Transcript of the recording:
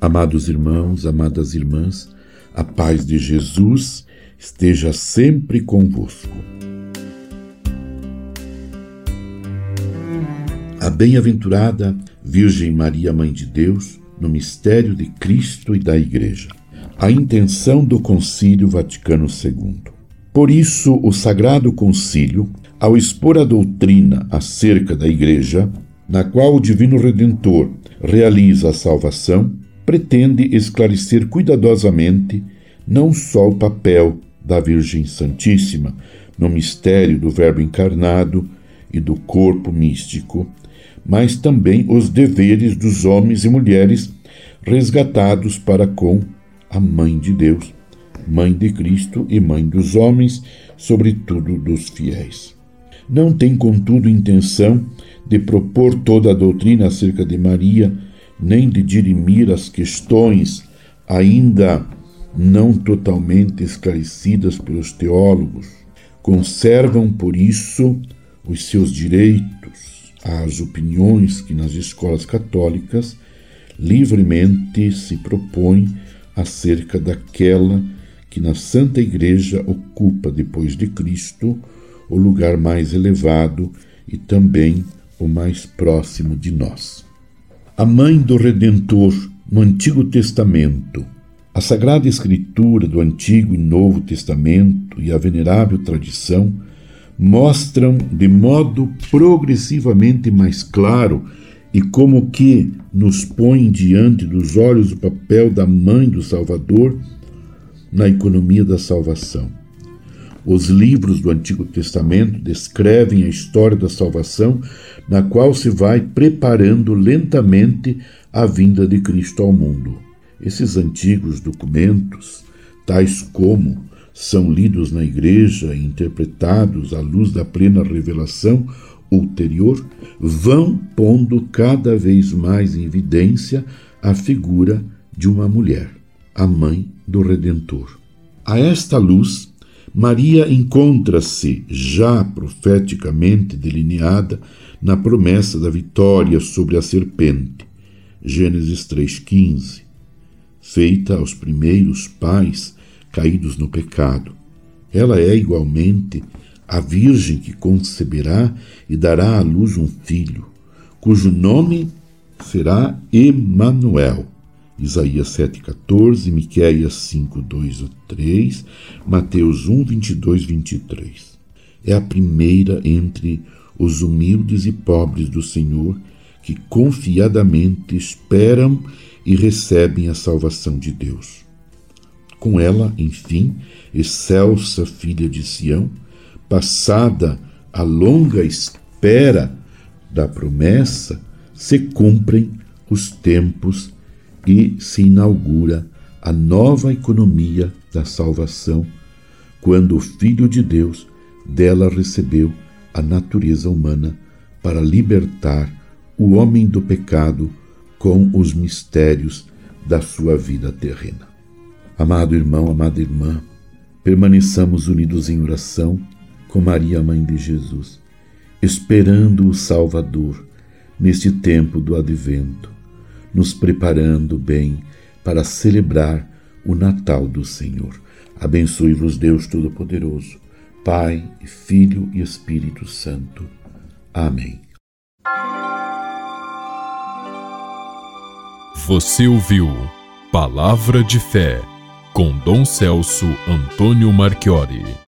Amados irmãos, amadas irmãs, a paz de Jesus esteja sempre convosco. A bem-aventurada Virgem Maria, Mãe de Deus, no mistério de Cristo e da Igreja. A intenção do Concílio Vaticano II. Por isso, o Sagrado Concílio, ao expor a doutrina acerca da Igreja, na qual o Divino Redentor realiza a salvação, pretende esclarecer cuidadosamente não só o papel da Virgem Santíssima no mistério do Verbo encarnado e do corpo místico, mas também os deveres dos homens e mulheres resgatados para com a Mãe de Deus, Mãe de Cristo e Mãe dos homens, sobretudo dos fiéis. Não tem, contudo, intenção de propor toda a doutrina acerca de Maria nem de dirimir as questões ainda não totalmente esclarecidas pelos teólogos. Conservam, por isso, os seus direitos às opiniões que nas escolas católicas livremente se propõem acerca daquela que na Santa Igreja ocupa, depois de Cristo, o lugar mais elevado e também o mais próximo de nós a mãe do Redentor no Antigo Testamento. A Sagrada Escritura do Antigo e Novo Testamento e a venerável tradição mostram de modo progressivamente mais claro e como que nos põe diante dos olhos o papel da mãe do Salvador na economia da salvação. Os livros do Antigo Testamento descrevem a história da salvação, na qual se vai preparando lentamente a vinda de Cristo ao mundo. Esses antigos documentos, tais como são lidos na igreja e interpretados à luz da plena revelação ulterior, vão pondo cada vez mais em evidência a figura de uma mulher, a mãe do Redentor. A esta luz, Maria encontra-se já profeticamente delineada na promessa da vitória sobre a serpente, Gênesis 3,15, feita aos primeiros pais caídos no pecado. Ela é igualmente a Virgem que conceberá e dará à luz um filho, cujo nome será Emanuel Isaías 7,14, Miquéias 5, 2 a 3, Mateus 1, 22, 23. É a primeira entre os humildes e pobres do Senhor que confiadamente esperam e recebem a salvação de Deus. Com ela, enfim, excelsa filha de Sião, passada a longa espera da promessa, se cumprem os tempos e se inaugura a nova economia da salvação, quando o Filho de Deus dela recebeu a natureza humana para libertar o homem do pecado com os mistérios da sua vida terrena. Amado irmão, amada irmã, permaneçamos unidos em oração com Maria, Mãe de Jesus, esperando o Salvador neste tempo do advento nos preparando bem para celebrar o Natal do Senhor. Abençoe-vos, Deus Todo-Poderoso, Pai, Filho e Espírito Santo. Amém. Você ouviu Palavra de Fé com Dom Celso Antônio Marchiori.